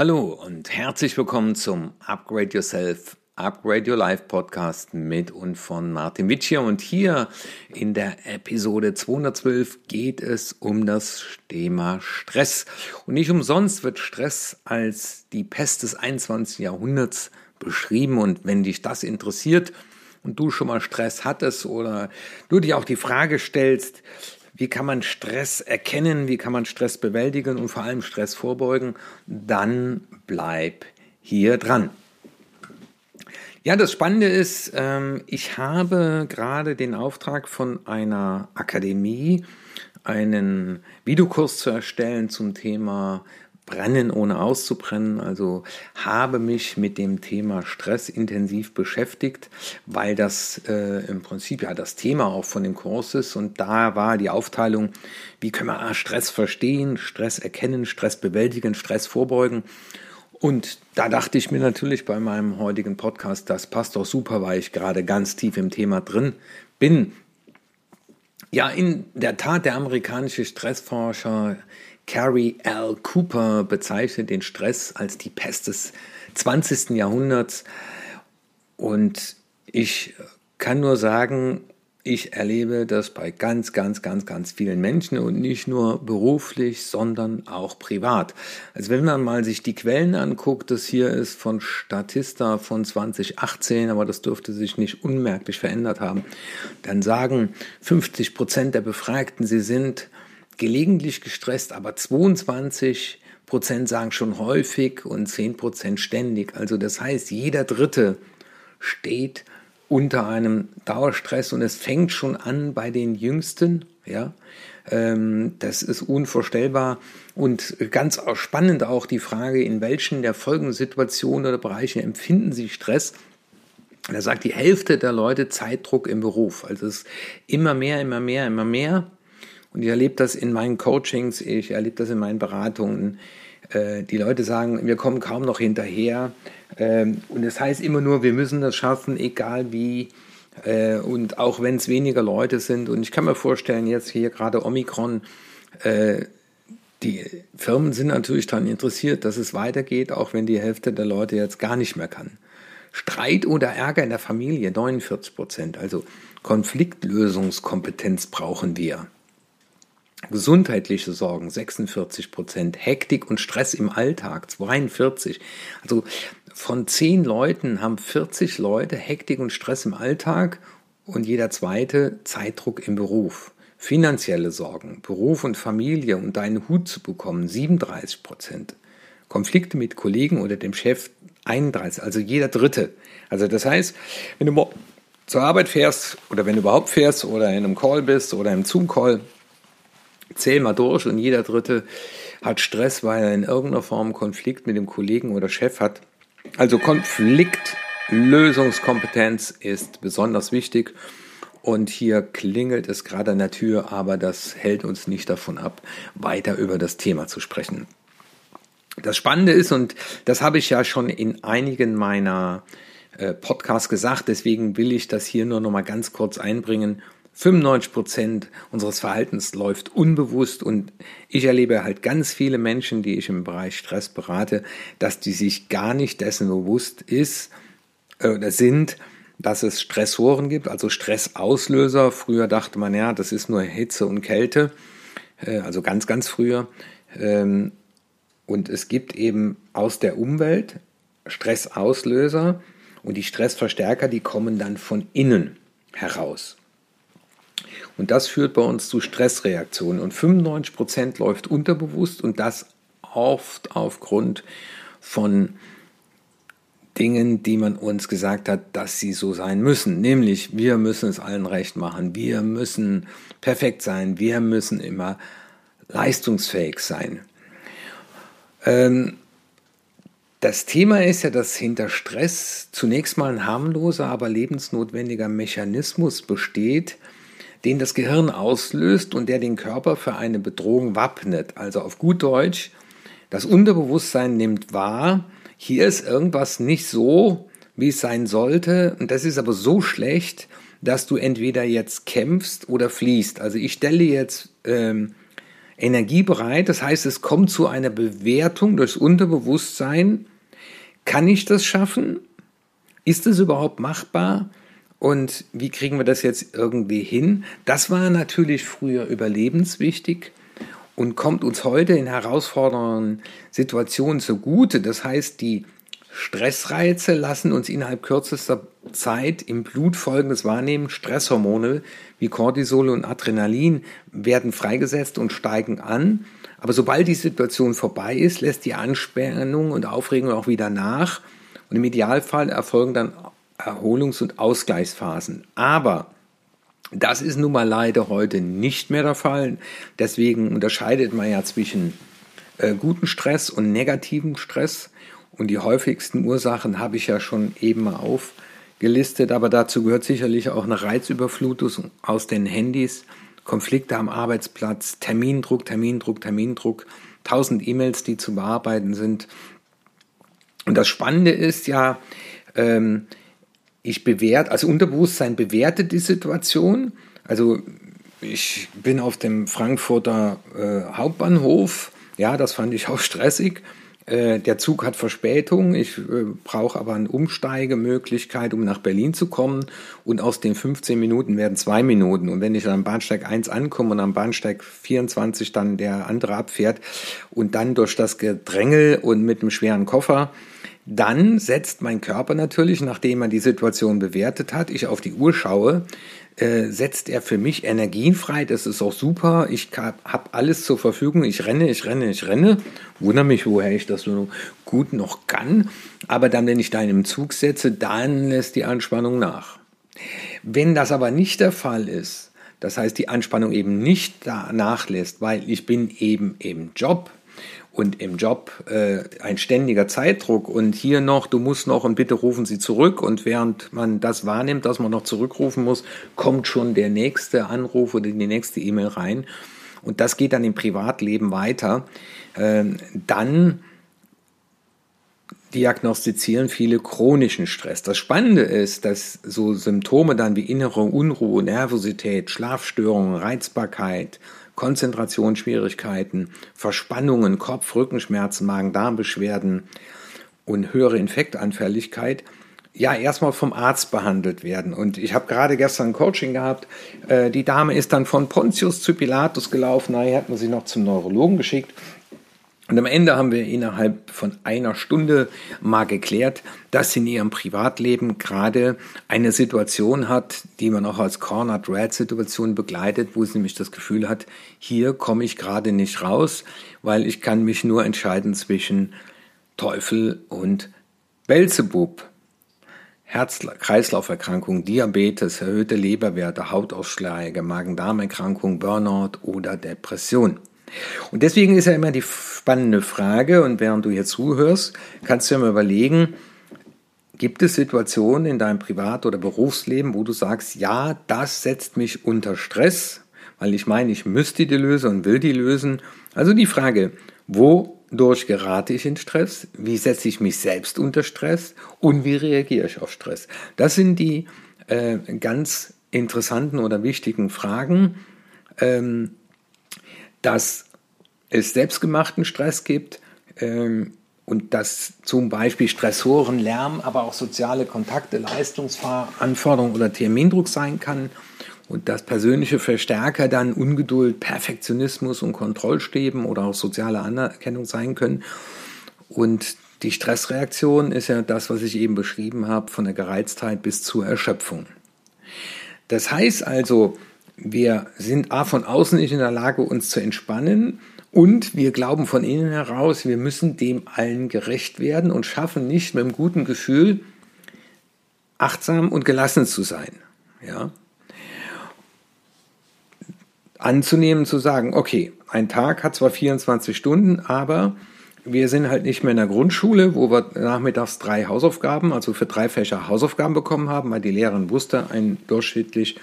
Hallo und herzlich willkommen zum Upgrade Yourself, Upgrade Your Life Podcast mit und von Martin Witschier. Und hier in der Episode 212 geht es um das Thema Stress. Und nicht umsonst wird Stress als die Pest des 21. Jahrhunderts beschrieben. Und wenn dich das interessiert und du schon mal Stress hattest oder du dir auch die Frage stellst, wie kann man Stress erkennen, wie kann man Stress bewältigen und vor allem Stress vorbeugen, dann bleib hier dran. Ja, das Spannende ist, ähm, ich habe gerade den Auftrag von einer Akademie, einen Videokurs zu erstellen zum Thema Brennen ohne auszubrennen. Also habe mich mit dem Thema Stress intensiv beschäftigt, weil das äh, im Prinzip ja das Thema auch von dem Kurs ist. Und da war die Aufteilung, wie können wir Stress verstehen, Stress erkennen, Stress bewältigen, Stress vorbeugen. Und da dachte ich mir natürlich bei meinem heutigen Podcast, das passt doch super, weil ich gerade ganz tief im Thema drin bin. Ja, in der Tat, der amerikanische Stressforscher Carrie L. Cooper bezeichnet den Stress als die Pest des 20. Jahrhunderts. Und ich kann nur sagen, ich erlebe das bei ganz, ganz, ganz, ganz vielen Menschen und nicht nur beruflich, sondern auch privat. Also wenn man mal sich die Quellen anguckt, das hier ist von Statista von 2018, aber das dürfte sich nicht unmerklich verändert haben, dann sagen 50 Prozent der Befragten, sie sind gelegentlich gestresst, aber 22 Prozent sagen schon häufig und 10 Prozent ständig. Also das heißt, jeder Dritte steht unter einem Dauerstress und es fängt schon an bei den Jüngsten. Ja, ähm, das ist unvorstellbar und ganz spannend auch die Frage, in welchen der folgenden Situationen oder Bereiche empfinden Sie Stress? Da sagt die Hälfte der Leute Zeitdruck im Beruf. Also es ist immer mehr, immer mehr, immer mehr. Und ich erlebe das in meinen Coachings, ich erlebe das in meinen Beratungen. Äh, die Leute sagen, wir kommen kaum noch hinterher. Ähm, und das heißt immer nur, wir müssen das schaffen, egal wie. Äh, und auch wenn es weniger Leute sind. Und ich kann mir vorstellen, jetzt hier gerade Omikron, äh, die Firmen sind natürlich daran interessiert, dass es weitergeht, auch wenn die Hälfte der Leute jetzt gar nicht mehr kann. Streit oder Ärger in der Familie, 49 Prozent. Also Konfliktlösungskompetenz brauchen wir. Gesundheitliche Sorgen 46 Prozent, Hektik und Stress im Alltag 42. Also von zehn Leuten haben 40 Leute Hektik und Stress im Alltag und jeder zweite Zeitdruck im Beruf. Finanzielle Sorgen, Beruf und Familie und deinen Hut zu bekommen 37 Prozent. Konflikte mit Kollegen oder dem Chef 31, also jeder Dritte. Also das heißt, wenn du zur Arbeit fährst oder wenn du überhaupt fährst oder in einem Call bist oder im Zoom-Call, Zähl mal durch und jeder Dritte hat Stress, weil er in irgendeiner Form Konflikt mit dem Kollegen oder Chef hat. Also Konfliktlösungskompetenz ist besonders wichtig. Und hier klingelt es gerade an der Tür, aber das hält uns nicht davon ab, weiter über das Thema zu sprechen. Das Spannende ist, und das habe ich ja schon in einigen meiner äh, Podcasts gesagt, deswegen will ich das hier nur noch mal ganz kurz einbringen. 95 Prozent unseres Verhaltens läuft unbewusst und ich erlebe halt ganz viele Menschen, die ich im Bereich Stress berate, dass die sich gar nicht dessen bewusst ist äh, oder sind, dass es Stressoren gibt, also Stressauslöser. Früher dachte man, ja, das ist nur Hitze und Kälte, äh, also ganz, ganz früher. Ähm, und es gibt eben aus der Umwelt Stressauslöser und die Stressverstärker, die kommen dann von innen heraus. Und das führt bei uns zu Stressreaktionen. Und 95 Prozent läuft unterbewusst und das oft aufgrund von Dingen, die man uns gesagt hat, dass sie so sein müssen. Nämlich, wir müssen es allen recht machen, wir müssen perfekt sein, wir müssen immer leistungsfähig sein. Ähm, das Thema ist ja, dass hinter Stress zunächst mal ein harmloser, aber lebensnotwendiger Mechanismus besteht, den das Gehirn auslöst und der den Körper für eine Bedrohung wappnet. Also auf gut Deutsch, das Unterbewusstsein nimmt wahr, hier ist irgendwas nicht so, wie es sein sollte, und das ist aber so schlecht, dass du entweder jetzt kämpfst oder fliehst. Also ich stelle jetzt ähm, energiebereit. Das heißt, es kommt zu einer Bewertung durchs Unterbewusstsein. Kann ich das schaffen? Ist es überhaupt machbar? Und wie kriegen wir das jetzt irgendwie hin? Das war natürlich früher überlebenswichtig und kommt uns heute in herausfordernden Situationen zugute. Das heißt, die Stressreize lassen uns innerhalb kürzester Zeit im Blut folgendes wahrnehmen. Stresshormone wie Cortisol und Adrenalin werden freigesetzt und steigen an. Aber sobald die Situation vorbei ist, lässt die Anspannung und Aufregung auch wieder nach. Und im Idealfall erfolgen dann Erholungs- und Ausgleichsphasen. Aber das ist nun mal leider heute nicht mehr der Fall. Deswegen unterscheidet man ja zwischen äh, guten Stress und negativen Stress. Und die häufigsten Ursachen habe ich ja schon eben mal aufgelistet. Aber dazu gehört sicherlich auch eine Reizüberflutung aus den Handys, Konflikte am Arbeitsplatz, Termindruck, Termindruck, Termindruck, tausend E-Mails, die zu bearbeiten sind. Und das Spannende ist ja, ähm, ich bewerte, also Unterbewusstsein bewertet die Situation. Also ich bin auf dem Frankfurter äh, Hauptbahnhof, ja, das fand ich auch stressig. Äh, der Zug hat Verspätung, ich äh, brauche aber eine Umsteigemöglichkeit, um nach Berlin zu kommen. Und aus den 15 Minuten werden zwei Minuten. Und wenn ich am Bahnsteig 1 ankomme und am Bahnsteig 24 dann der andere abfährt und dann durch das Gedrängel und mit einem schweren Koffer dann setzt mein Körper natürlich, nachdem er die Situation bewertet hat, ich auf die Uhr schaue, äh, setzt er für mich Energien frei. Das ist auch super. Ich habe alles zur Verfügung. Ich renne, ich renne, ich renne. Wundere mich, woher ich das so gut noch kann. Aber dann, wenn ich da in einem Zug setze, dann lässt die Anspannung nach. Wenn das aber nicht der Fall ist, das heißt, die Anspannung eben nicht nachlässt, weil ich bin eben im Job, und im Job äh, ein ständiger Zeitdruck und hier noch, du musst noch und bitte rufen Sie zurück. Und während man das wahrnimmt, dass man noch zurückrufen muss, kommt schon der nächste Anruf oder die nächste E-Mail rein. Und das geht dann im Privatleben weiter, äh, dann diagnostizieren viele chronischen Stress. Das Spannende ist, dass so Symptome dann wie innere Unruhe, Nervosität, Schlafstörungen, Reizbarkeit, Konzentrationsschwierigkeiten, Verspannungen, Kopf-, Rückenschmerzen, Magen-Darm-Beschwerden und höhere Infektanfälligkeit ja erstmal vom Arzt behandelt werden. Und ich habe gerade gestern ein Coaching gehabt. Äh, die Dame ist dann von Pontius zu Pilatus gelaufen. Nachher hat man sie noch zum Neurologen geschickt. Und am Ende haben wir innerhalb von einer Stunde mal geklärt, dass sie in ihrem Privatleben gerade eine Situation hat, die man auch als Cornered Red Situation begleitet, wo sie nämlich das Gefühl hat, hier komme ich gerade nicht raus, weil ich kann mich nur entscheiden zwischen Teufel und Belzebub. Herz-Kreislauf-Erkrankung, Diabetes, erhöhte Leberwerte, Hautausschläge, Magen-Darm-Erkrankung, Burnout oder Depression. Und deswegen ist ja immer die spannende Frage, und während du hier zuhörst, kannst du ja mal überlegen, gibt es Situationen in deinem Privat- oder Berufsleben, wo du sagst, ja, das setzt mich unter Stress, weil ich meine, ich müsste die lösen und will die lösen. Also die Frage, wodurch gerate ich in Stress? Wie setze ich mich selbst unter Stress? Und wie reagiere ich auf Stress? Das sind die äh, ganz interessanten oder wichtigen Fragen. Ähm, dass es selbstgemachten Stress gibt ähm, und dass zum Beispiel Stressoren, Lärm, aber auch soziale Kontakte, Leistungsanforderungen oder Termindruck sein kann und dass persönliche Verstärker dann Ungeduld, Perfektionismus und Kontrollstäben oder auch soziale Anerkennung sein können. Und die Stressreaktion ist ja das, was ich eben beschrieben habe, von der Gereiztheit bis zur Erschöpfung. Das heißt also, wir sind A von außen nicht in der Lage, uns zu entspannen und wir glauben von innen heraus, wir müssen dem allen gerecht werden und schaffen nicht mit einem guten Gefühl achtsam und gelassen zu sein. Ja? Anzunehmen, zu sagen, okay, ein Tag hat zwar 24 Stunden, aber wir sind halt nicht mehr in der Grundschule, wo wir nachmittags drei Hausaufgaben, also für drei Fächer Hausaufgaben bekommen haben, weil die Lehrerin wusste, ein durchschnittlich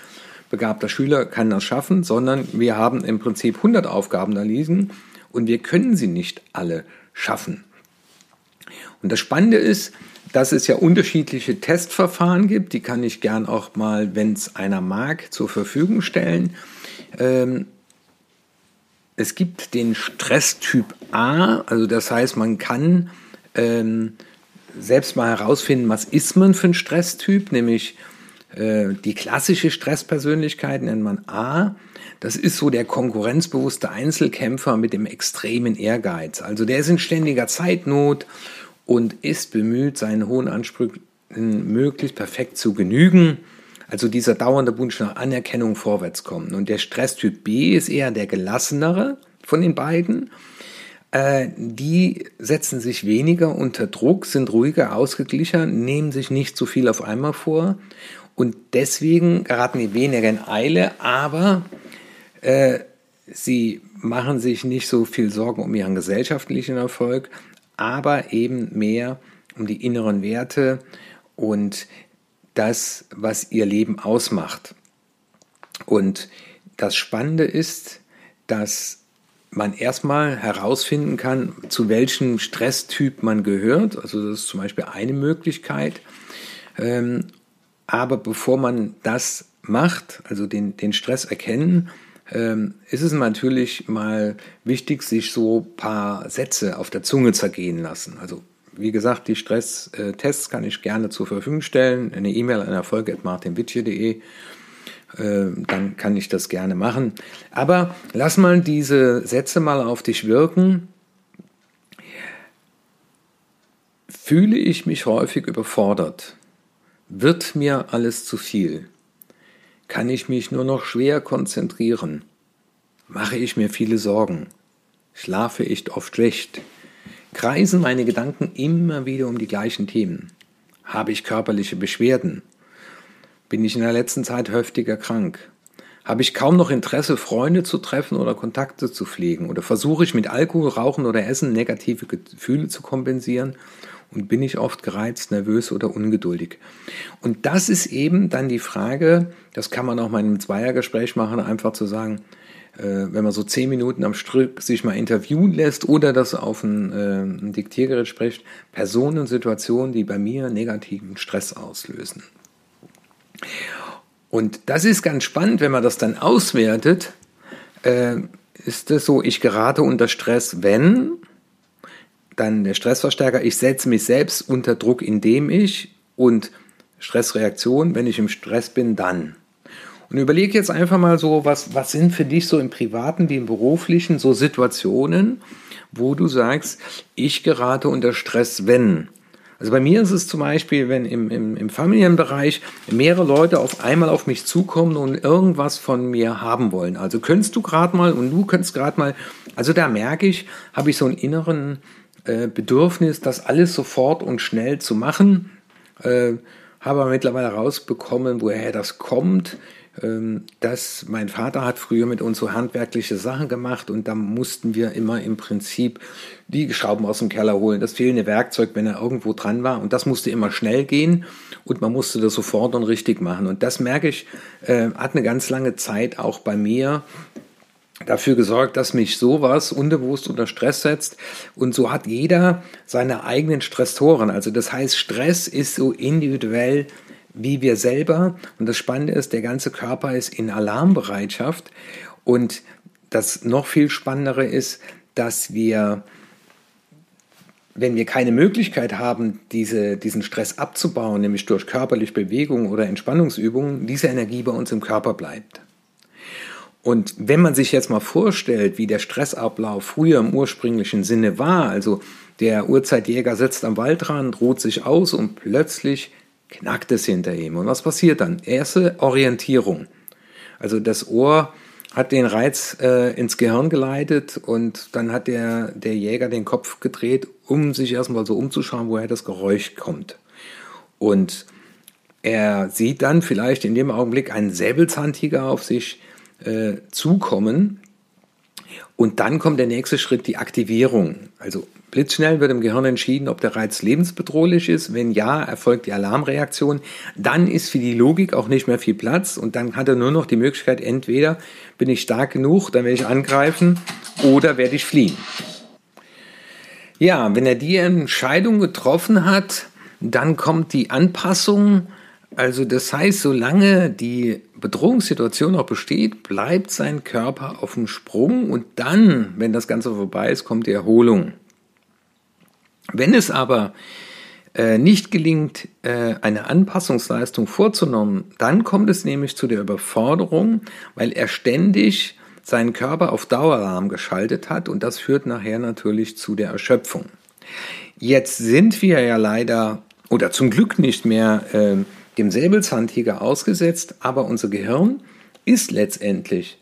begabter Schüler kann das schaffen, sondern wir haben im Prinzip 100 Aufgaben da liegen und wir können sie nicht alle schaffen. Und das Spannende ist, dass es ja unterschiedliche Testverfahren gibt, die kann ich gern auch mal, wenn es einer mag, zur Verfügung stellen. Ähm, es gibt den Stresstyp A, also das heißt, man kann ähm, selbst mal herausfinden, was ist man für ein Stresstyp, nämlich äh, die klassische Stresspersönlichkeit nennt man A. Das ist so der konkurrenzbewusste Einzelkämpfer mit dem extremen Ehrgeiz. Also der ist in ständiger Zeitnot und ist bemüht, seinen hohen Ansprüchen möglichst perfekt zu genügen. Also dieser dauernde Wunsch nach Anerkennung vorwärts kommen. Und der Stresstyp B ist eher der gelassenere von den beiden. Äh, die setzen sich weniger unter Druck, sind ruhiger, ausgeglichen, nehmen sich nicht zu viel auf einmal vor und deswegen geraten die weniger in Eile, aber äh, sie machen sich nicht so viel Sorgen um ihren gesellschaftlichen Erfolg, aber eben mehr um die inneren Werte und das, was ihr Leben ausmacht. Und das Spannende ist, dass man erstmal herausfinden kann, zu welchem Stresstyp man gehört. Also das ist zum Beispiel eine Möglichkeit. Aber bevor man das macht, also den, den Stress erkennen, ähm, ist es natürlich mal wichtig, sich so ein paar Sätze auf der Zunge zergehen lassen. Also wie gesagt, die Stresstests kann ich gerne zur Verfügung stellen. Eine E-Mail an erfolg.martinwitche.de. Ähm, dann kann ich das gerne machen. Aber lass mal diese Sätze mal auf dich wirken. Fühle ich mich häufig überfordert? Wird mir alles zu viel? Kann ich mich nur noch schwer konzentrieren? Mache ich mir viele Sorgen? Schlafe ich oft schlecht? Kreisen meine Gedanken immer wieder um die gleichen Themen? Habe ich körperliche Beschwerden? Bin ich in der letzten Zeit heftiger krank? Habe ich kaum noch Interesse, Freunde zu treffen oder Kontakte zu pflegen? Oder versuche ich mit Alkohol, Rauchen oder Essen negative Gefühle zu kompensieren? Und bin ich oft gereizt, nervös oder ungeduldig? Und das ist eben dann die Frage, das kann man auch mal in einem Zweiergespräch machen, einfach zu sagen, äh, wenn man so zehn Minuten am Stück sich mal interviewen lässt oder das auf ein, äh, ein Diktiergerät spricht, Personen und Situationen, die bei mir negativen Stress auslösen. Und das ist ganz spannend, wenn man das dann auswertet, äh, ist es so, ich gerate unter Stress, wenn dann der Stressverstärker, ich setze mich selbst unter Druck, indem ich und Stressreaktion, wenn ich im Stress bin, dann. Und überlege jetzt einfach mal so, was, was sind für dich so im privaten wie im beruflichen so Situationen, wo du sagst, ich gerate unter Stress, wenn. Also bei mir ist es zum Beispiel, wenn im, im, im Familienbereich mehrere Leute auf einmal auf mich zukommen und irgendwas von mir haben wollen. Also könntest du gerade mal und du könntest gerade mal, also da merke ich, habe ich so einen inneren äh, Bedürfnis, das alles sofort und schnell zu machen. Äh, habe aber mittlerweile rausbekommen, woher das kommt. Ähm, dass mein Vater hat früher mit uns so handwerkliche Sachen gemacht und da mussten wir immer im Prinzip die Schrauben aus dem Keller holen, das fehlende Werkzeug, wenn er irgendwo dran war und das musste immer schnell gehen und man musste das sofort und richtig machen und das merke ich, äh, hat eine ganz lange Zeit auch bei mir dafür gesorgt, dass mich sowas unbewusst unter Stress setzt. Und so hat jeder seine eigenen Stressoren. Also das heißt, Stress ist so individuell wie wir selber. Und das Spannende ist, der ganze Körper ist in Alarmbereitschaft. Und das noch viel Spannendere ist, dass wir, wenn wir keine Möglichkeit haben, diese, diesen Stress abzubauen, nämlich durch körperliche Bewegung oder Entspannungsübungen, diese Energie bei uns im Körper bleibt. Und wenn man sich jetzt mal vorstellt, wie der Stressablauf früher im ursprünglichen Sinne war, also der Urzeitjäger sitzt am Waldrand, ruht sich aus und plötzlich knackt es hinter ihm. Und was passiert dann? Erste Orientierung. Also das Ohr hat den Reiz äh, ins Gehirn geleitet und dann hat der, der Jäger den Kopf gedreht, um sich erstmal so umzuschauen, woher das Geräusch kommt. Und er sieht dann vielleicht in dem Augenblick einen Säbelzahntiger auf sich äh, zukommen. Und dann kommt der nächste Schritt, die Aktivierung. Also blitzschnell wird im Gehirn entschieden, ob der Reiz lebensbedrohlich ist. Wenn ja, erfolgt die Alarmreaktion. Dann ist für die Logik auch nicht mehr viel Platz und dann hat er nur noch die Möglichkeit, entweder bin ich stark genug, dann werde ich angreifen oder werde ich fliehen. Ja, wenn er die Entscheidung getroffen hat, dann kommt die Anpassung Also das heißt, solange die Bedrohungssituation noch besteht, bleibt sein Körper auf dem Sprung und dann, wenn das Ganze vorbei ist, kommt die Erholung. Wenn es aber äh, nicht gelingt, äh, eine Anpassungsleistung vorzunehmen, dann kommt es nämlich zu der Überforderung, weil er ständig seinen Körper auf Daueralarm geschaltet hat und das führt nachher natürlich zu der Erschöpfung. Jetzt sind wir ja leider oder zum Glück nicht mehr äh, dem Säbelzahntiger ausgesetzt, aber unser Gehirn ist letztendlich,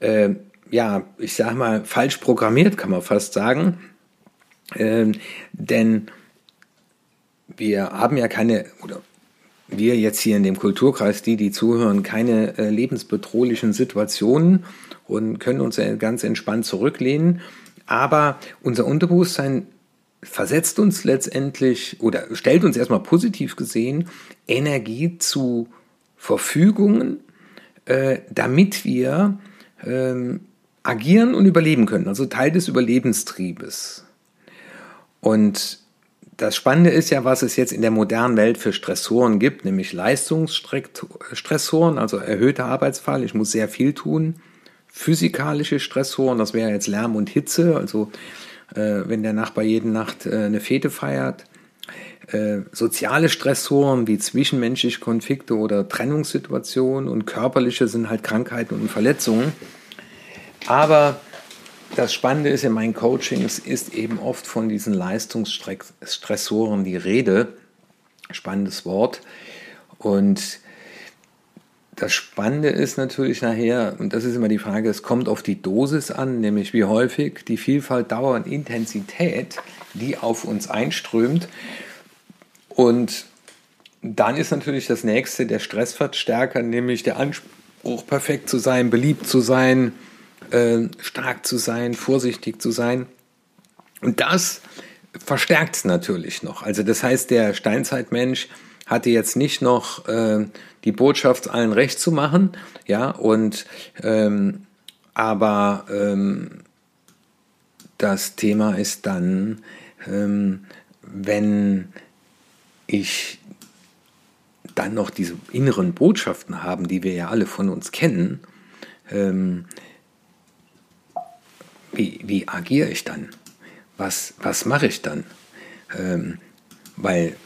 äh, ja, ich sag mal, falsch programmiert, kann man fast sagen. Äh, denn wir haben ja keine, oder wir jetzt hier in dem Kulturkreis, die, die zuhören, keine äh, lebensbedrohlichen Situationen und können uns ganz entspannt zurücklehnen. Aber unser Unterbewusstsein versetzt uns letztendlich oder stellt uns erstmal positiv gesehen Energie zu Verfügungen, äh, damit wir ähm, agieren und überleben können, also Teil des Überlebenstriebes. Und das Spannende ist ja, was es jetzt in der modernen Welt für Stressoren gibt, nämlich Leistungsstressoren, also erhöhter Arbeitsfall, ich muss sehr viel tun, physikalische Stressoren, das wäre jetzt Lärm und Hitze, also wenn der Nachbar jede Nacht äh, eine Fete feiert, äh, soziale Stressoren wie zwischenmenschliche Konflikte oder Trennungssituationen und körperliche sind halt Krankheiten und Verletzungen. Aber das Spannende ist in meinen Coachings ist eben oft von diesen Leistungsstressoren die Rede. Spannendes Wort. Und das Spannende ist natürlich nachher, und das ist immer die Frage, es kommt auf die Dosis an, nämlich wie häufig die Vielfalt, Dauer und Intensität, die auf uns einströmt. Und dann ist natürlich das nächste der Stressverstärker, nämlich der Anspruch, perfekt zu sein, beliebt zu sein, äh, stark zu sein, vorsichtig zu sein. Und das verstärkt es natürlich noch. Also das heißt, der Steinzeitmensch hatte jetzt nicht noch äh, die Botschaft, allen recht zu machen, ja, und ähm, aber ähm, das Thema ist dann, ähm, wenn ich dann noch diese inneren Botschaften haben, die wir ja alle von uns kennen, ähm, wie, wie agiere ich dann? Was, was mache ich dann? Ähm, weil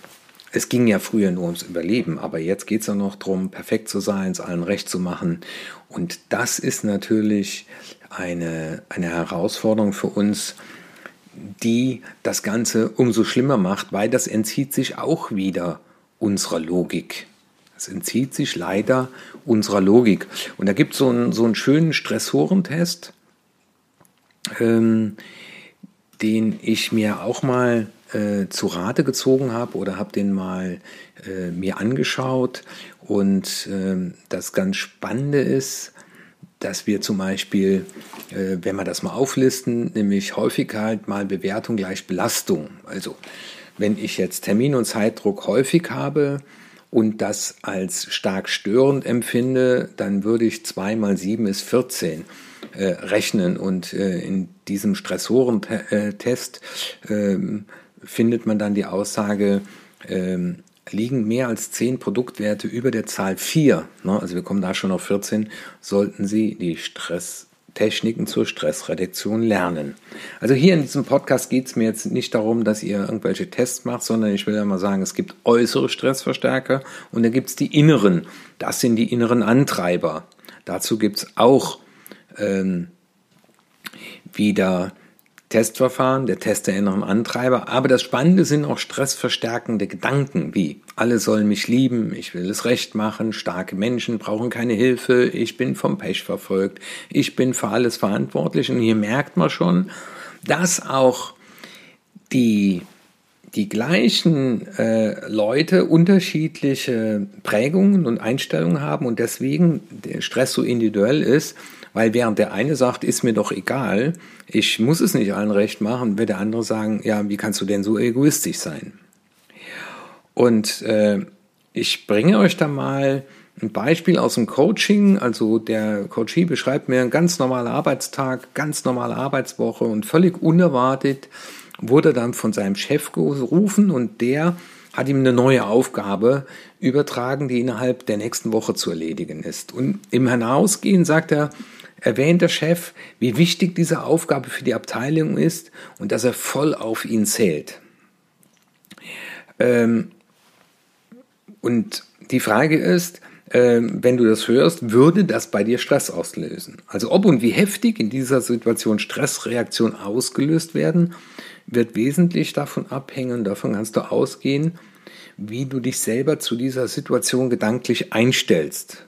es ging ja früher nur ums Überleben, aber jetzt geht es ja noch darum, perfekt zu sein, es allen recht zu machen. Und das ist natürlich eine, eine Herausforderung für uns, die das Ganze umso schlimmer macht, weil das entzieht sich auch wieder unserer Logik. Es entzieht sich leider unserer Logik. Und da gibt es so einen, so einen schönen Stressorentest, ähm, den ich mir auch mal äh, zu Rate gezogen habe oder habe den mal äh, mir angeschaut. Und äh, das ganz Spannende ist, dass wir zum Beispiel, äh, wenn wir das mal auflisten, nämlich Häufigkeit mal Bewertung gleich Belastung. Also wenn ich jetzt Termin- und Zeitdruck häufig habe, und das als stark störend empfinde, dann würde ich 2 mal 7 ist 14 äh, rechnen. Und äh, in diesem Stressorentest äh, findet man dann die Aussage, ähm, liegen mehr als 10 Produktwerte über der Zahl 4, ne, also wir kommen da schon auf 14, sollten Sie die Stresstechniken zur Stressreduktion lernen. Also hier in diesem Podcast geht es mir jetzt nicht darum, dass ihr irgendwelche Tests macht, sondern ich will ja mal sagen, es gibt äußere Stressverstärker und da gibt es die inneren. Das sind die inneren Antreiber. Dazu gibt es auch ähm, wieder Testverfahren, der Test der inneren Antreiber. Aber das Spannende sind auch stressverstärkende Gedanken wie alle sollen mich lieben, ich will es recht machen, starke Menschen brauchen keine Hilfe, ich bin vom Pech verfolgt, ich bin für alles verantwortlich. Und hier merkt man schon, dass auch die die gleichen äh, Leute unterschiedliche Prägungen und Einstellungen haben und deswegen der Stress so individuell ist, weil während der eine sagt, ist mir doch egal, ich muss es nicht allen recht machen, wird der andere sagen, ja, wie kannst du denn so egoistisch sein? Und äh, ich bringe euch da mal ein Beispiel aus dem Coaching. Also der Coachie beschreibt mir einen ganz normalen Arbeitstag, ganz normale Arbeitswoche und völlig unerwartet wurde dann von seinem Chef gerufen und der hat ihm eine neue Aufgabe übertragen, die innerhalb der nächsten Woche zu erledigen ist. Und im Hinausgehen sagt er, erwähnt der Chef, wie wichtig diese Aufgabe für die Abteilung ist und dass er voll auf ihn zählt. Ähm, und die Frage ist, äh, wenn du das hörst, würde das bei dir Stress auslösen? Also ob und wie heftig in dieser Situation Stressreaktionen ausgelöst werden, wird wesentlich davon abhängen, davon kannst du ausgehen, wie du dich selber zu dieser Situation gedanklich einstellst.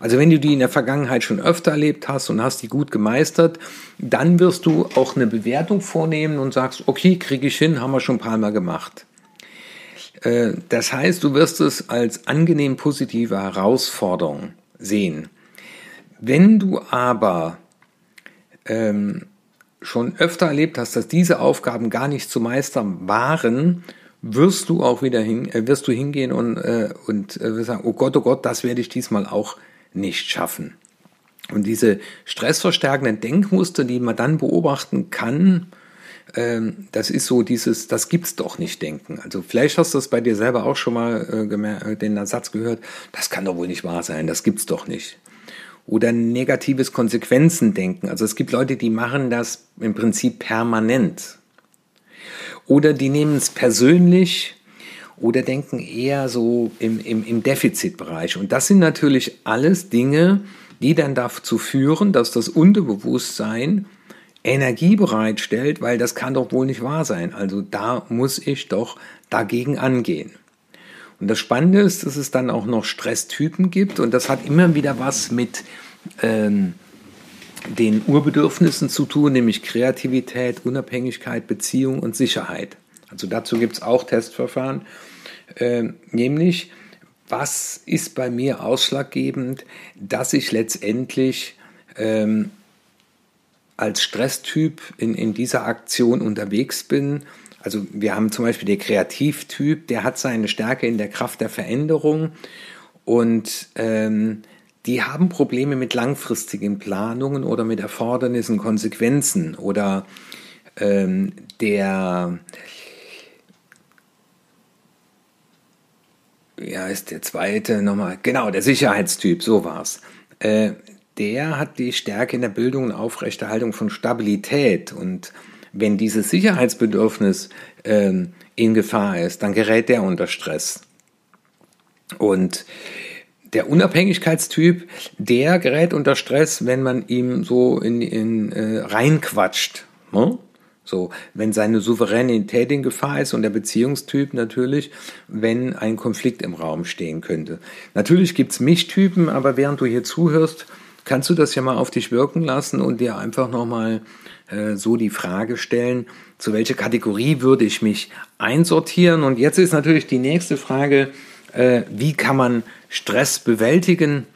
Also wenn du die in der Vergangenheit schon öfter erlebt hast und hast die gut gemeistert, dann wirst du auch eine Bewertung vornehmen und sagst, okay, kriege ich hin, haben wir schon ein paar Mal gemacht. Äh, das heißt, du wirst es als angenehm positive Herausforderung sehen. Wenn du aber ähm, schon öfter erlebt hast, dass diese Aufgaben gar nicht zu meistern waren, wirst du auch wieder hin, äh, wirst du hingehen und, äh, und äh, sagen, oh Gott, oh Gott, das werde ich diesmal auch nicht schaffen. Und diese stressverstärkenden Denkmuster, die man dann beobachten kann, ähm, das ist so dieses, das gibt's doch nicht denken. Also vielleicht hast du das bei dir selber auch schon mal äh, äh, den Satz gehört, das kann doch wohl nicht wahr sein, das gibt's doch nicht. Oder negatives Konsequenzen denken. Also es gibt Leute, die machen das im Prinzip permanent. Oder die nehmen es persönlich oder denken eher so im, im, im Defizitbereich. Und das sind natürlich alles Dinge, die dann dazu führen, dass das Unterbewusstsein Energie bereitstellt, weil das kann doch wohl nicht wahr sein. Also da muss ich doch dagegen angehen. Und das Spannende ist, dass es dann auch noch Stresstypen gibt und das hat immer wieder was mit ähm, den Urbedürfnissen zu tun, nämlich Kreativität, Unabhängigkeit, Beziehung und Sicherheit. Also dazu gibt es auch Testverfahren, äh, nämlich was ist bei mir ausschlaggebend, dass ich letztendlich ähm, als Stresstyp in, in dieser Aktion unterwegs bin. Also wir haben zum Beispiel den Kreativtyp, der hat seine Stärke in der Kraft der Veränderung und ähm, die haben Probleme mit langfristigen Planungen oder mit Erfordernissen, Konsequenzen oder ähm, der ja ist der zweite nochmal genau der Sicherheitstyp so war's äh, der hat die Stärke in der Bildung und Aufrechterhaltung von Stabilität. Und wenn dieses Sicherheitsbedürfnis ähm, in Gefahr ist, dann gerät der unter Stress. Und der Unabhängigkeitstyp, der gerät unter Stress, wenn man ihm so in, in äh, reinquatscht. Ne? So, wenn seine Souveränität in Gefahr ist und der Beziehungstyp natürlich, wenn ein Konflikt im Raum stehen könnte. Natürlich gibt's Mischtypen, aber während du hier zuhörst, kannst du das ja mal auf dich wirken lassen und dir einfach nochmal äh, so die Frage stellen, zu welcher Kategorie würde ich mich einsortieren? Und jetzt ist natürlich die nächste Frage, äh, wie kann man Stress bewältigen?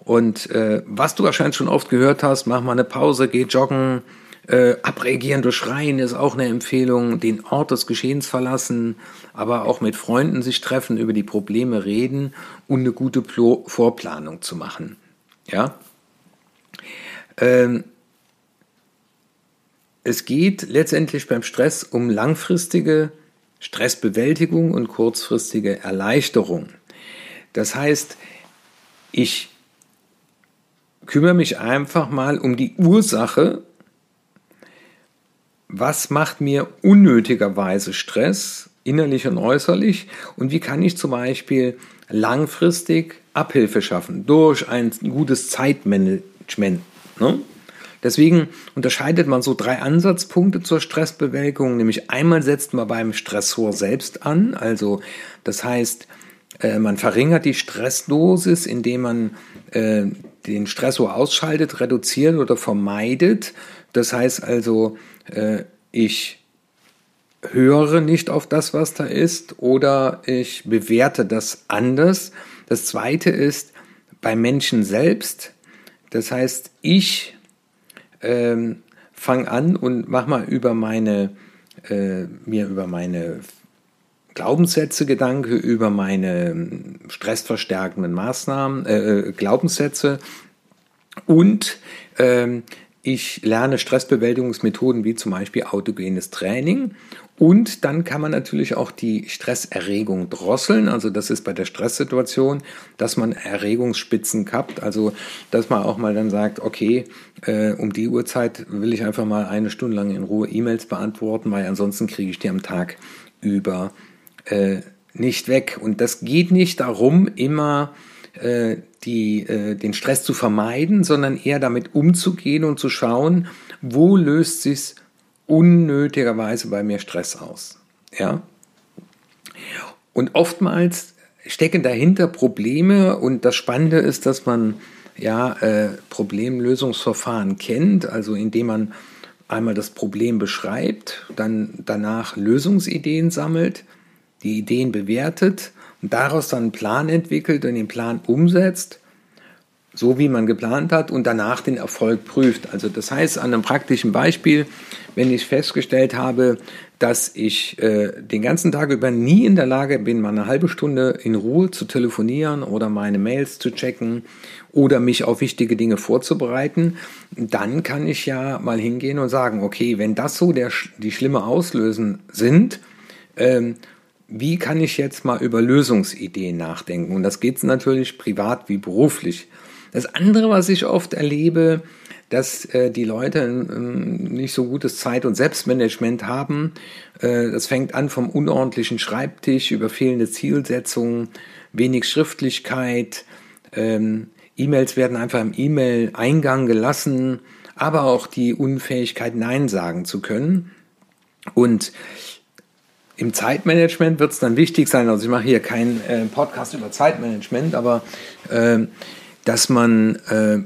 Und äh, was du wahrscheinlich schon oft gehört hast, mach mal eine Pause, geh joggen, äh, abreagieren durch Schreien ist auch eine Empfehlung, den Ort des Geschehens verlassen, aber auch mit Freunden sich treffen, über die Probleme reden und eine gute Plo Vorplanung zu machen. Ja, ähm, es geht letztendlich beim Stress um langfristige Stressbewältigung und kurzfristige Erleichterung. Das heißt, ich kümmere mich einfach mal um die Ursache, was macht mir unnötigerweise Stress, innerlich und äußerlich, und wie kann ich zum Beispiel langfristig Abhilfe schaffen durch ein gutes Zeitmanagement Ne? Deswegen unterscheidet man so drei Ansatzpunkte zur Stressbewältigung, nämlich einmal setzt man beim Stressor selbst an, also das heißt, äh, man verringert die Stressdosis, indem man äh, den Stressor ausschaltet, reduziert oder vermeidet. Das heißt also, äh, ich höre nicht auf das, was da ist, oder ich bewerte das anders. Das zweite ist, beim Menschen selbst das heißt, ich ähm, fange an und mache mal über meine, äh, mir über meine Glaubenssätze Gedanke, über meine ähm, stressverstärkenden Maßnahmen, äh, äh, Glaubenssätze und ähm, ich lerne Stressbewältigungsmethoden wie zum Beispiel autogenes Training Und dann kann man natürlich auch die Stresserregung drosseln. Also das ist bei der Stresssituation, dass man Erregungsspitzen kappt. Also dass man auch mal dann sagt, okay, äh, um die Uhrzeit will ich einfach mal eine Stunde lang in Ruhe E-Mails beantworten, weil ansonsten kriege ich die am Tag über äh, nicht weg. Und das geht nicht darum, immer äh, die, äh, den Stress zu vermeiden, sondern eher damit umzugehen und zu schauen, wo löst sich unnötigerweise bei mir Stress aus. Ja? Und oftmals stecken dahinter Probleme und das Spannende ist, dass man ja äh, Problemlösungsverfahren kennt, also indem man einmal das Problem beschreibt, dann danach Lösungsideen sammelt, die Ideen bewertet und daraus dann einen Plan entwickelt und den Plan umsetzt so wie man geplant hat und danach den Erfolg prüft. Also das heißt an einem praktischen Beispiel, wenn ich festgestellt habe, dass ich äh, den ganzen Tag über nie in der Lage bin, mal eine halbe Stunde in Ruhe zu telefonieren oder meine Mails zu checken oder mich auf wichtige Dinge vorzubereiten, dann kann ich ja mal hingehen und sagen, okay, wenn das so der, die schlimme Auslösen sind, ähm, wie kann ich jetzt mal über Lösungsideen nachdenken? Und das geht natürlich privat wie beruflich. Das andere, was ich oft erlebe, dass äh, die Leute ähm, nicht so gutes Zeit- und Selbstmanagement haben. Äh, das fängt an vom unordentlichen Schreibtisch über fehlende Zielsetzungen, wenig Schriftlichkeit. Ähm, E-Mails werden einfach im E-Mail-Eingang gelassen, aber auch die Unfähigkeit, Nein sagen zu können. Und im Zeitmanagement wird es dann wichtig sein, also ich mache hier keinen äh, Podcast über Zeitmanagement, aber äh, dass man äh,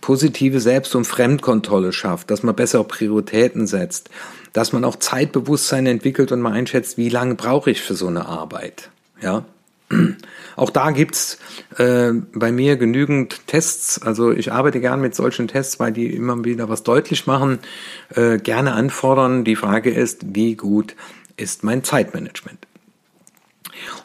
positive Selbst- und Fremdkontrolle schafft, dass man bessere Prioritäten setzt, dass man auch Zeitbewusstsein entwickelt und mal einschätzt, wie lange brauche ich für so eine Arbeit. Ja, auch da gibt's äh, bei mir genügend Tests. Also ich arbeite gern mit solchen Tests, weil die immer wieder was deutlich machen, äh, gerne anfordern. Die Frage ist, wie gut ist mein Zeitmanagement?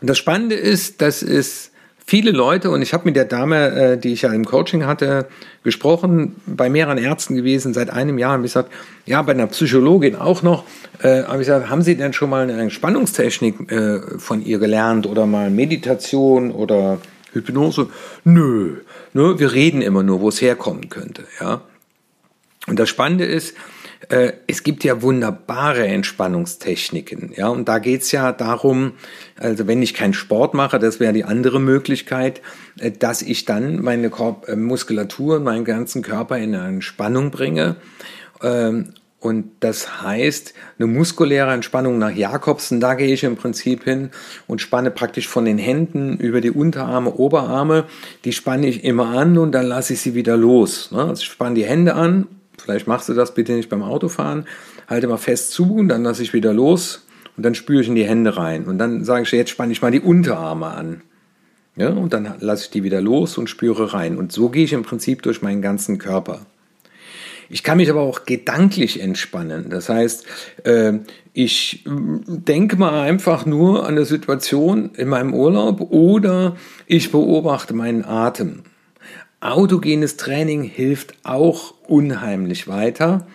Und das Spannende ist, dass es viele Leute, und ich habe mit der Dame, äh, die ich ja im Coaching hatte, gesprochen, bei mehreren Ärzten gewesen, seit einem Jahr, habe ich gesagt, ja, bei einer Psychologin auch noch, äh, habe ich gesagt, haben Sie denn schon mal eine Entspannungstechnik äh, von ihr gelernt oder mal Meditation oder Hypnose? Nö, nö, wir reden immer nur, wo es herkommen könnte, ja. Und das Spannende ist, äh, es gibt ja wunderbare Entspannungstechniken, ja, und da geht's ja darum, also wenn ich keinen Sport mache, das wäre die andere Möglichkeit, äh, dass ich dann meine Korb äh, Muskulatur, meinen ganzen Körper in eine Entspannung bringe. Ähm, und das heißt, eine muskuläre Entspannung nach Jakobsen, da gehe ich im Prinzip hin und spanne praktisch von den Händen über die Unterarme, Oberarme, die spanne ich immer an und dann lasse ich sie wieder los. Ne? Also ich spanne die Hände an Vielleicht machst du das bitte nicht beim Autofahren. Halte mal fest zu und dann lasse ich wieder los und dann spüre ich in die Hände rein. Und dann sage ich, jetzt spanne ich mal die Unterarme an. Ja, und dann lasse ich die wieder los und spüre rein. Und so gehe ich im Prinzip durch meinen ganzen Körper. Ich kann mich aber auch gedanklich entspannen. Das heißt, äh, ich denke mal einfach nur an eine Situation in meinem Urlaub oder ich beobachte meinen Atem. Autogenes Training hilft auch unheimlich weiter.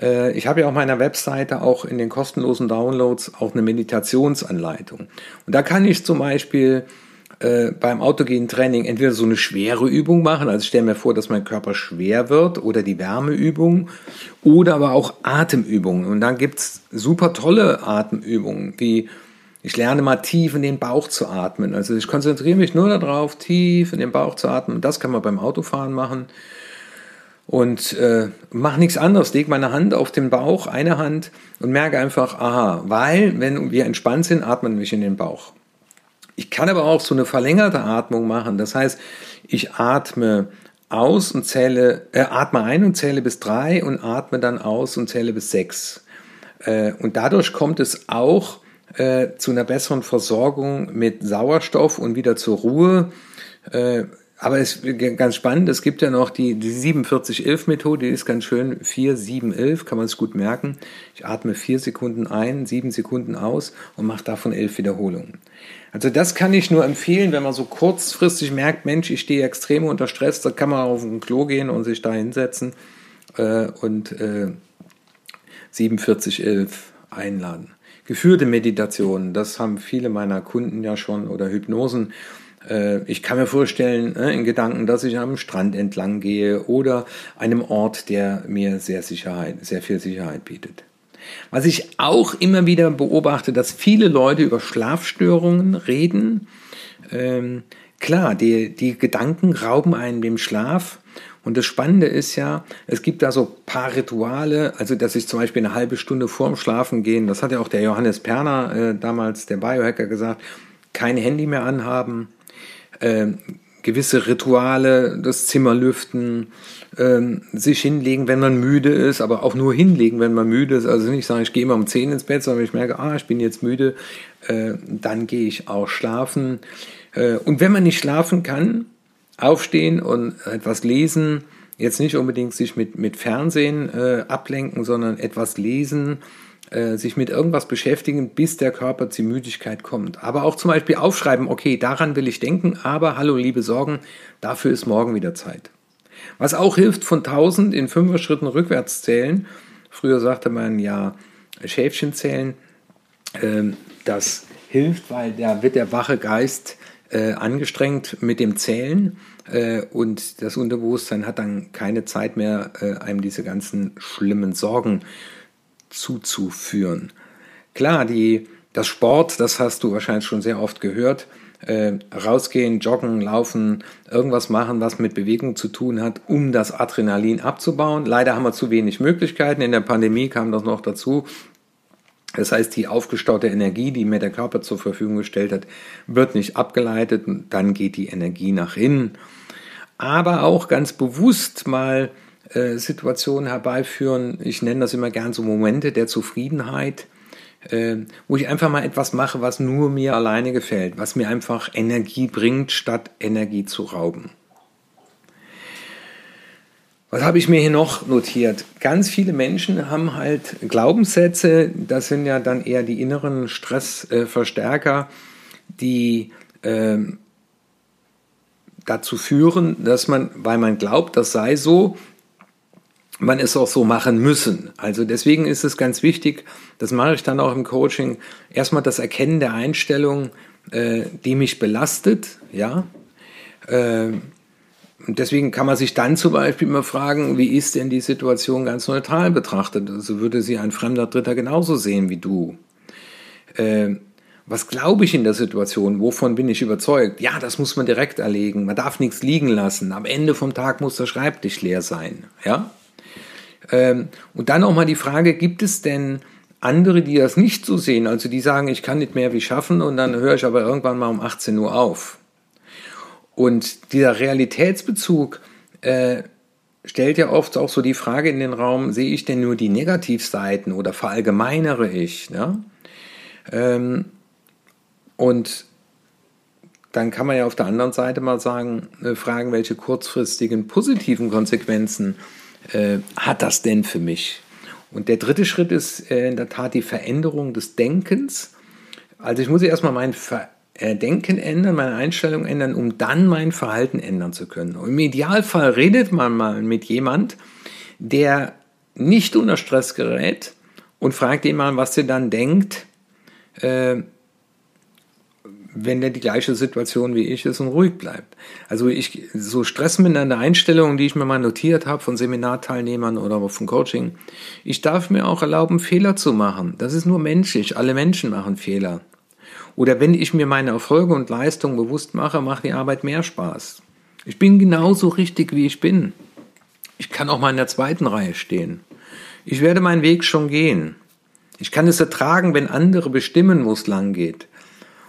Äh, ich habe ja auf meiner Webseite auch in den kostenlosen Downloads auch eine Meditationsanleitung. Und da kann ich zum Beispiel äh, beim autogenen Training entweder so eine schwere Übung machen, also ich stelle mir vor, dass mein Körper schwer wird oder die Wärmeübung oder aber auch Atemübungen. Und dann gibt's super tolle Atemübungen wie ich lerne mal tief in den Bauch zu atmen. Also ich konzentriere mich nur darauf, tief in den Bauch zu atmen. Das kann man beim Autofahren machen. Und äh, mache nichts anderes. Leg meine Hand auf den Bauch, eine Hand, und merke einfach, aha, weil, wenn wir entspannt sind, atmen wir in den Bauch. Ich kann aber auch so eine verlängerte Atmung machen. Das heißt, ich atme aus und zähle, äh, atme ein und zähle bis drei und atme dann aus und zähle bis sechs. Äh, und dadurch kommt es auch äh, zu einer besseren Versorgung mit Sauerstoff und wieder zur Ruhe. Äh, aber es ist ganz spannend, es gibt ja noch die, die 4711-Methode, die ist ganz schön, 4, 7, 11, kann man es gut merken. Ich atme 4 Sekunden ein, 7 Sekunden aus und mache davon 11 Wiederholungen. Also das kann ich nur empfehlen, wenn man so kurzfristig merkt, Mensch, ich stehe extrem unter Stress, da kann man auf ein Klo gehen und sich da hinsetzen äh, und äh, 47, 11 einladen. Geführte Meditationen, das haben viele meiner Kunden ja schon oder Hypnosen. Äh, ich kann mir vorstellen, ne, in Gedanken, dass ich am Strand entlang gehe oder einem Ort, der mir sehr Sicherheit, sehr viel Sicherheit bietet. Was ich auch immer wieder beobachte, dass viele Leute über Schlafstörungen reden. Ähm, klar, die, die Gedanken rauben einem dem Schlaf. Und das Spannende ist ja, es gibt da so paar Rituale, also dass ich zum Beispiel eine halbe Stunde vorm Schlafen gehen, das hat ja auch der Johannes Perner äh, damals, der Biohacker, gesagt, kein Handy mehr anhaben, äh, gewisse Rituale, das Zimmer lüften, äh, sich hinlegen, wenn man müde ist, aber auch nur hinlegen, wenn man müde ist. Also nicht sagen, ich gehe immer um 10 ins Bett, sondern ich merke, ah, ich bin jetzt müde, äh, dann gehe ich auch schlafen. Äh, und wenn man nicht schlafen kann, aufstehen und etwas lesen, jetzt nicht unbedingt sich mit, mit Fernsehen äh, ablenken, sondern etwas lesen, äh, sich mit irgendwas beschäftigen, bis der Körper zur Müdigkeit kommt. Aber auch zum Beispiel aufschreiben, okay, daran will ich denken, aber hallo liebe Sorgen, dafür ist morgen wieder Zeit. Was auch hilft, von 1000 in 5 Schritten rückwärts zählen. Früher sagte man ja Schäfchen zählen. Ähm, das hilft, weil da wird der wache Geist äh, angestrengt mit dem Zählen äh, und das Unterbewusstsein hat dann keine Zeit mehr, äh, einem diese ganzen schlimmen Sorgen zuzuführen. Klar, die, das Sport, das hast du wahrscheinlich schon sehr oft gehört, äh, rausgehen, joggen, laufen, irgendwas machen, was mit Bewegung zu tun hat, um das Adrenalin abzubauen. Leider haben wir zu wenig Möglichkeiten. In der Pandemie kam das noch dazu. Das heißt, die aufgestaute Energie, die mir der Körper zur Verfügung gestellt hat, wird nicht abgeleitet und dann geht die Energie nach innen. Aber auch ganz bewusst mal äh, Situationen herbeiführen, ich nenne das immer gern so Momente der Zufriedenheit, äh, wo ich einfach mal etwas mache, was nur mir alleine gefällt, was mir einfach Energie bringt, statt Energie zu rauben. Was habe ich mir hier noch notiert? Ganz viele Menschen haben halt Glaubenssätze, das sind ja dann eher die inneren Stressverstärker, die äh, dazu führen, dass man, weil man glaubt, das sei so, man es auch so machen müssen. Also deswegen ist es ganz wichtig, das mache ich dann auch im Coaching, erstmal das Erkennen der Einstellung, äh, die mich belastet, ja. Äh, und deswegen kann man sich dann zum Beispiel immer fragen, wie ist denn die Situation ganz neutral betrachtet? Also würde sie ein fremder Dritter genauso sehen wie du? Äh, was glaube ich in der Situation? Wovon bin ich überzeugt? Ja, das muss man direkt erlegen. Man darf nichts liegen lassen. Am Ende vom Tag muss der Schreibtisch leer sein. Ja? Ähm, und dann auch mal die Frage, gibt es denn andere, die das nicht so sehen? Also die sagen, ich kann nicht mehr wie schaffen und dann höre ich aber irgendwann mal um 18 Uhr auf. Und dieser Realitätsbezug äh, stellt ja oft auch so die Frage in den Raum, sehe ich denn nur die Negativseiten oder verallgemeinere ich? Ne? Ähm, und dann kann man ja auf der anderen Seite mal sagen, äh, fragen, welche kurzfristigen positiven Konsequenzen äh, hat das denn für mich? Und der dritte Schritt ist äh, in der Tat die Veränderung des Denkens. Also ich muss erstmal mein Ver Denken ändern, meine Einstellung ändern, um dann mein Verhalten ändern zu können. Und Im Idealfall redet man mal mit jemand, der nicht unter Stress gerät und fragt ihn mal, was er dann denkt, äh, wenn der die gleiche Situation wie ich ist und ruhig bleibt. Also ich, so stressmindernde Einstellungen, die ich mir mal notiert habe von Seminarteilnehmern oder von Coaching, ich darf mir auch erlauben, Fehler zu machen. Das ist nur menschlich. Alle Menschen machen Fehler. Oder wenn ich mir meine Erfolge und Leistungen bewusst mache, macht die Arbeit mehr Spaß. Ich bin genauso richtig, wie ich bin. Ich kann auch mal in der zweiten Reihe stehen. Ich werde meinen Weg schon gehen. Ich kann es ertragen, wenn andere bestimmen, wo es lang geht.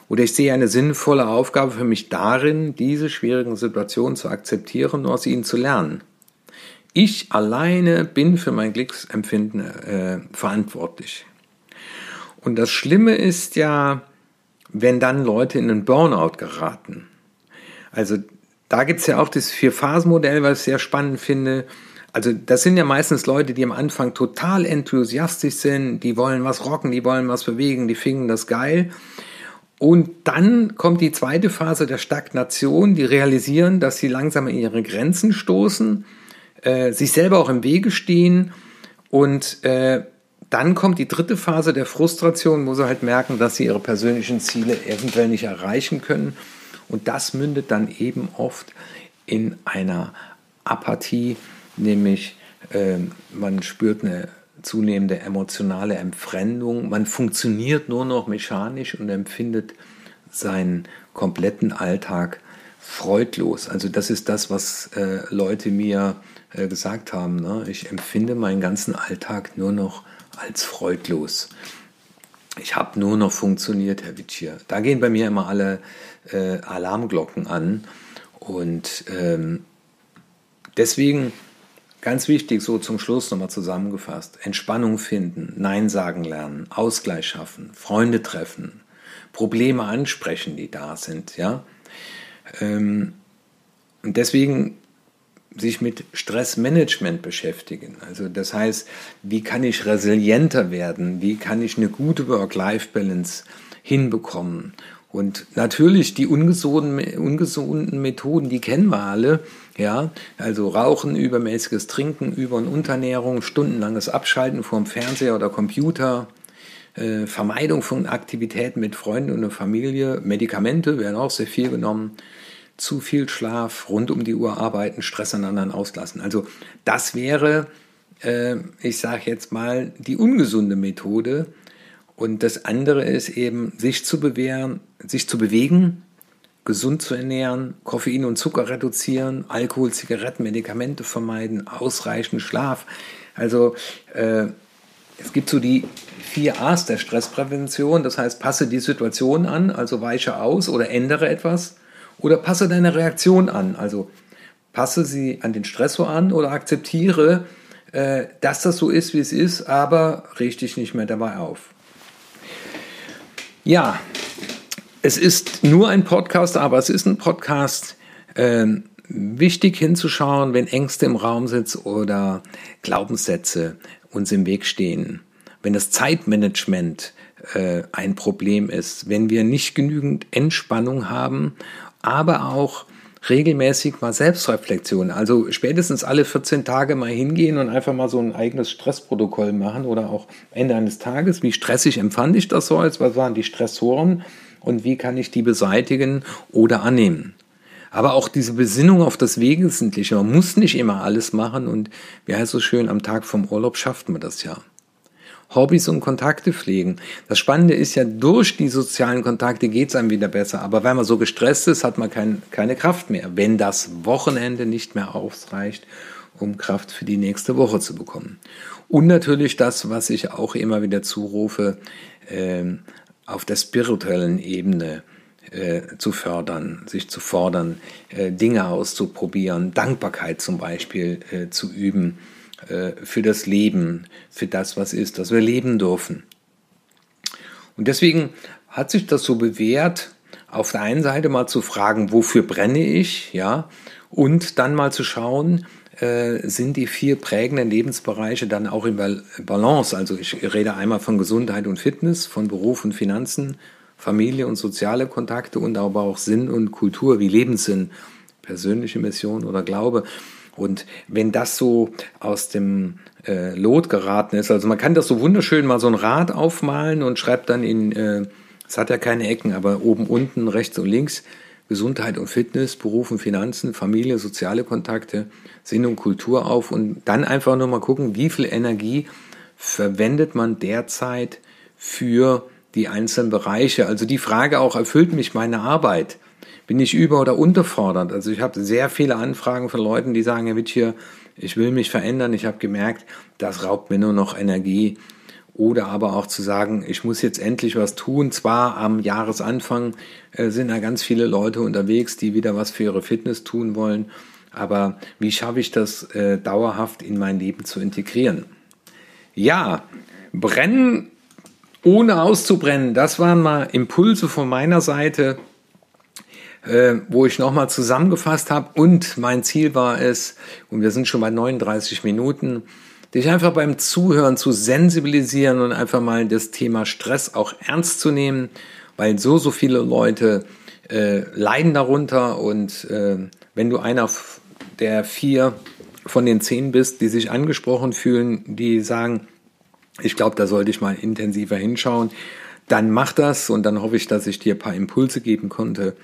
Oder ich sehe eine sinnvolle Aufgabe für mich darin, diese schwierigen Situationen zu akzeptieren und aus ihnen zu lernen. Ich alleine bin für mein Glücksempfinden äh, verantwortlich. Und das Schlimme ist ja, wenn dann Leute in einen Burnout geraten. Also da gibt es ja auch das Vier-Phasen-Modell, was ich sehr spannend finde. Also das sind ja meistens Leute, die am Anfang total enthusiastisch sind, die wollen was rocken, die wollen was bewegen, die finden das geil. Und dann kommt die zweite Phase der Stagnation, die realisieren, dass sie langsam in ihre Grenzen stoßen, äh, sich selber auch im Wege stehen und äh, dann kommt die dritte Phase der Frustration, wo sie halt merken, dass sie ihre persönlichen Ziele eventuell nicht erreichen können. Und das mündet dann eben oft in einer Apathie, nämlich äh, man spürt eine zunehmende emotionale Entfremdung, man funktioniert nur noch mechanisch und empfindet seinen kompletten Alltag freudlos. Also das ist das, was äh, Leute mir äh, gesagt haben. Ne? Ich empfinde meinen ganzen Alltag nur noch als freudlos. Ich habe nur noch funktioniert, Herr Witschier. Da gehen bei mir immer alle äh, Alarmglocken an. Und ähm, deswegen ganz wichtig, so zum Schluss nochmal zusammengefasst, Entspannung finden, Nein sagen lernen, Ausgleich schaffen, Freunde treffen, Probleme ansprechen, die da sind. Ja? Ähm, und deswegen sich mit Stressmanagement beschäftigen. Also das heißt, wie kann ich resilienter werden? Wie kann ich eine gute Work-Life-Balance hinbekommen? Und natürlich die ungesunden, ungesunden Methoden, die kennen wir alle. Ja, also Rauchen, übermäßiges Trinken, Über- und Unterernährung, stundenlanges Abschalten vom Fernseher oder Computer, äh, Vermeidung von Aktivitäten mit Freunden und Familie, Medikamente werden auch sehr viel genommen zu viel Schlaf, rund um die Uhr arbeiten, Stress an anderen auslassen. Also das wäre, äh, ich sage jetzt mal, die ungesunde Methode. Und das andere ist eben, sich zu bewähren, sich zu bewegen, gesund zu ernähren, Koffein und Zucker reduzieren, Alkohol, Zigaretten, Medikamente vermeiden, ausreichend Schlaf. Also äh, es gibt so die vier A's der Stressprävention. Das heißt, passe die Situation an, also weiche aus oder ändere etwas. Oder passe deine Reaktion an. Also passe sie an den Stressor an oder akzeptiere, äh, dass das so ist, wie es ist, aber richte dich nicht mehr dabei auf. Ja, es ist nur ein Podcast, aber es ist ein Podcast. Äh, wichtig hinzuschauen, wenn Ängste im Raum sitzen oder Glaubenssätze uns im Weg stehen. Wenn das Zeitmanagement äh, ein Problem ist, wenn wir nicht genügend Entspannung haben aber auch regelmäßig mal Selbstreflexion. Also spätestens alle 14 Tage mal hingehen und einfach mal so ein eigenes Stressprotokoll machen oder auch Ende eines Tages. Wie stressig empfand ich das so als? Was waren die Stressoren? Und wie kann ich die beseitigen oder annehmen? Aber auch diese Besinnung auf das Wesentliche. Man muss nicht immer alles machen und wie heißt es so schön, am Tag vom Urlaub schafft man das ja. Hobbys und Kontakte pflegen. Das Spannende ist ja, durch die sozialen Kontakte geht es einem wieder besser. Aber wenn man so gestresst ist, hat man kein, keine Kraft mehr. Wenn das Wochenende nicht mehr ausreicht, um Kraft für die nächste Woche zu bekommen. Und natürlich das, was ich auch immer wieder zurufe, äh, auf der spirituellen Ebene äh, zu fördern, sich zu fordern, äh, Dinge auszuprobieren, Dankbarkeit zum Beispiel äh, zu üben für das Leben, für das, was ist, dass wir leben dürfen. Und deswegen hat sich das so bewährt, auf der einen Seite mal zu fragen, wofür brenne ich, ja, und dann mal zu schauen, äh, sind die vier prägenden Lebensbereiche dann auch in Balance. Also ich rede einmal von Gesundheit und Fitness, von Beruf und Finanzen, Familie und soziale Kontakte und aber auch Sinn und Kultur wie Lebenssinn, persönliche Mission oder Glaube. Und wenn das so aus dem äh, Lot geraten ist, also man kann das so wunderschön mal so ein Rad aufmalen und schreibt dann in, äh, es hat ja keine Ecken, aber oben, unten, rechts und links, Gesundheit und Fitness, Beruf und Finanzen, Familie, soziale Kontakte, Sinn und Kultur auf und dann einfach nur mal gucken, wie viel Energie verwendet man derzeit für die einzelnen Bereiche. Also die Frage auch, erfüllt mich meine Arbeit? Bin ich über- oder unterfordert. Also ich habe sehr viele Anfragen von Leuten, die sagen, Herr Wittier, ich will mich verändern. Ich habe gemerkt, das raubt mir nur noch Energie. Oder aber auch zu sagen, ich muss jetzt endlich was tun. Zwar am Jahresanfang äh, sind da ganz viele Leute unterwegs, die wieder was für ihre Fitness tun wollen. Aber wie schaffe ich das äh, dauerhaft in mein Leben zu integrieren? Ja, brennen ohne auszubrennen, das waren mal Impulse von meiner Seite äh, wo ich nochmal zusammengefasst habe und mein Ziel war es, und wir sind schon bei 39 Minuten, dich einfach beim Zuhören zu sensibilisieren und einfach mal das Thema Stress auch ernst zu nehmen, weil so, so viele Leute äh, leiden darunter und äh, wenn du einer der vier von den zehn bist, die sich angesprochen fühlen, die sagen, Ich glaube, da sollte ich mal intensiver hinschauen. Dann mach das und dann hoffe ich, dass ich dir ein paar Impulse geben konnte,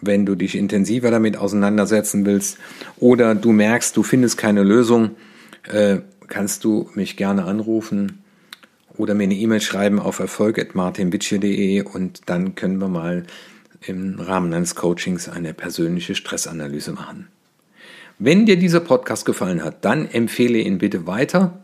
wenn du dich intensiver damit auseinandersetzen willst oder du merkst, du findest keine Lösung, äh, kannst du mich gerne anrufen oder mir eine E-Mail schreiben auf erfolg.martinwitsche.de und dann können wir mal im Rahmen eines Coachings eine persönliche Stressanalyse machen. Wenn dir dieser Podcast gefallen hat, dann empfehle ihn bitte weiter.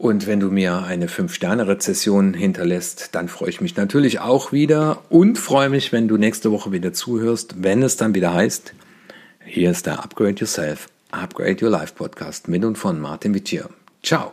Und wenn du mir eine 5-Sterne-Rezession hinterlässt, dann freue ich mich natürlich auch wieder und freue mich, wenn du nächste Woche wieder zuhörst, wenn es dann wieder heißt, hier ist der Upgrade Yourself, Upgrade Your Life Podcast mit und von Martin Wittier. Ciao.